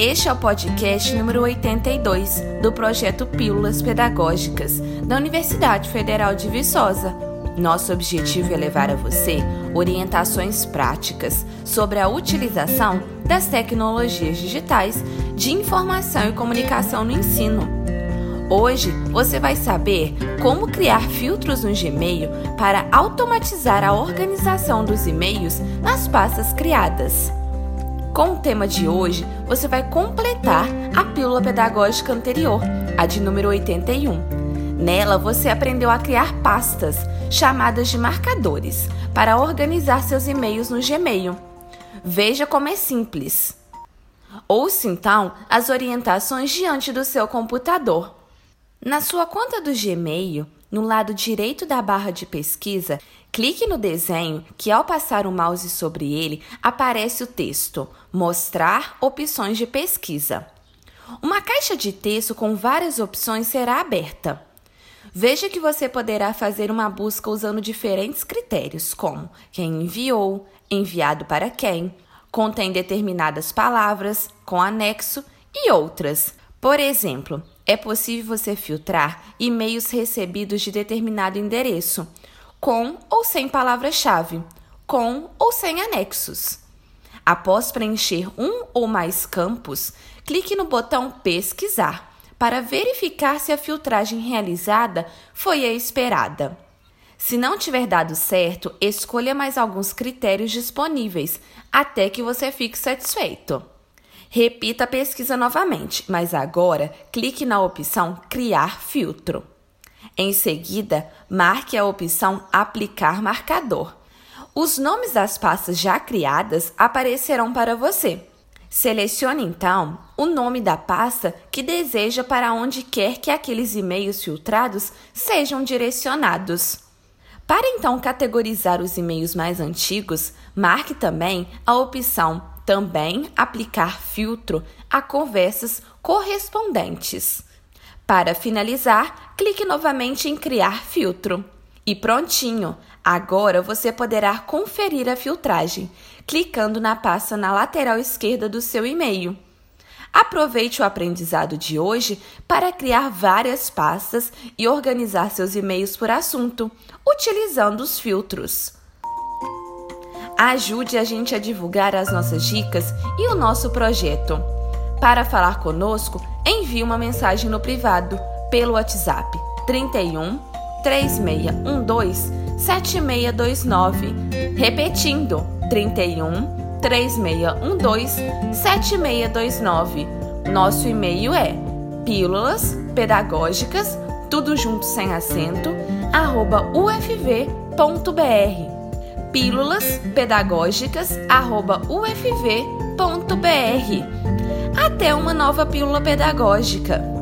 Este é o podcast número 82 do projeto Pílulas Pedagógicas da Universidade Federal de Viçosa. Nosso objetivo é levar a você orientações práticas sobre a utilização das tecnologias digitais de informação e comunicação no ensino. Hoje você vai saber como criar filtros no Gmail para automatizar a organização dos e-mails nas pastas criadas. Com o tema de hoje, você vai completar a pílula pedagógica anterior, a de número 81. Nela, você aprendeu a criar pastas, chamadas de marcadores, para organizar seus e-mails no Gmail. Veja como é simples. Ouça então as orientações diante do seu computador. Na sua conta do Gmail, no lado direito da barra de pesquisa, clique no desenho que, ao passar o mouse sobre ele, aparece o texto Mostrar opções de pesquisa. Uma caixa de texto com várias opções será aberta. Veja que você poderá fazer uma busca usando diferentes critérios, como quem enviou, enviado para quem, contém determinadas palavras, com anexo e outras. Por exemplo, é possível você filtrar e-mails recebidos de determinado endereço, com ou sem palavra-chave, com ou sem anexos. Após preencher um ou mais campos, clique no botão Pesquisar para verificar se a filtragem realizada foi a esperada. Se não tiver dado certo, escolha mais alguns critérios disponíveis até que você fique satisfeito. Repita a pesquisa novamente, mas agora clique na opção Criar filtro. Em seguida, marque a opção Aplicar marcador. Os nomes das pastas já criadas aparecerão para você. Selecione então o nome da pasta que deseja para onde quer que aqueles e-mails filtrados sejam direcionados. Para então categorizar os e-mails mais antigos, marque também a opção também aplicar filtro a conversas correspondentes. Para finalizar, clique novamente em Criar filtro. E prontinho! Agora você poderá conferir a filtragem, clicando na pasta na lateral esquerda do seu e-mail. Aproveite o aprendizado de hoje para criar várias pastas e organizar seus e-mails por assunto, utilizando os filtros. Ajude a gente a divulgar as nossas dicas e o nosso projeto. Para falar conosco, envie uma mensagem no privado pelo WhatsApp 31 3612 7629. Repetindo 31 3612 7629. Nosso e-mail é pílulas pedagógicas, tudo junto sem acento, arroba ufv.br pílulas pedagógicas ufv.br. Até uma nova pílula pedagógica.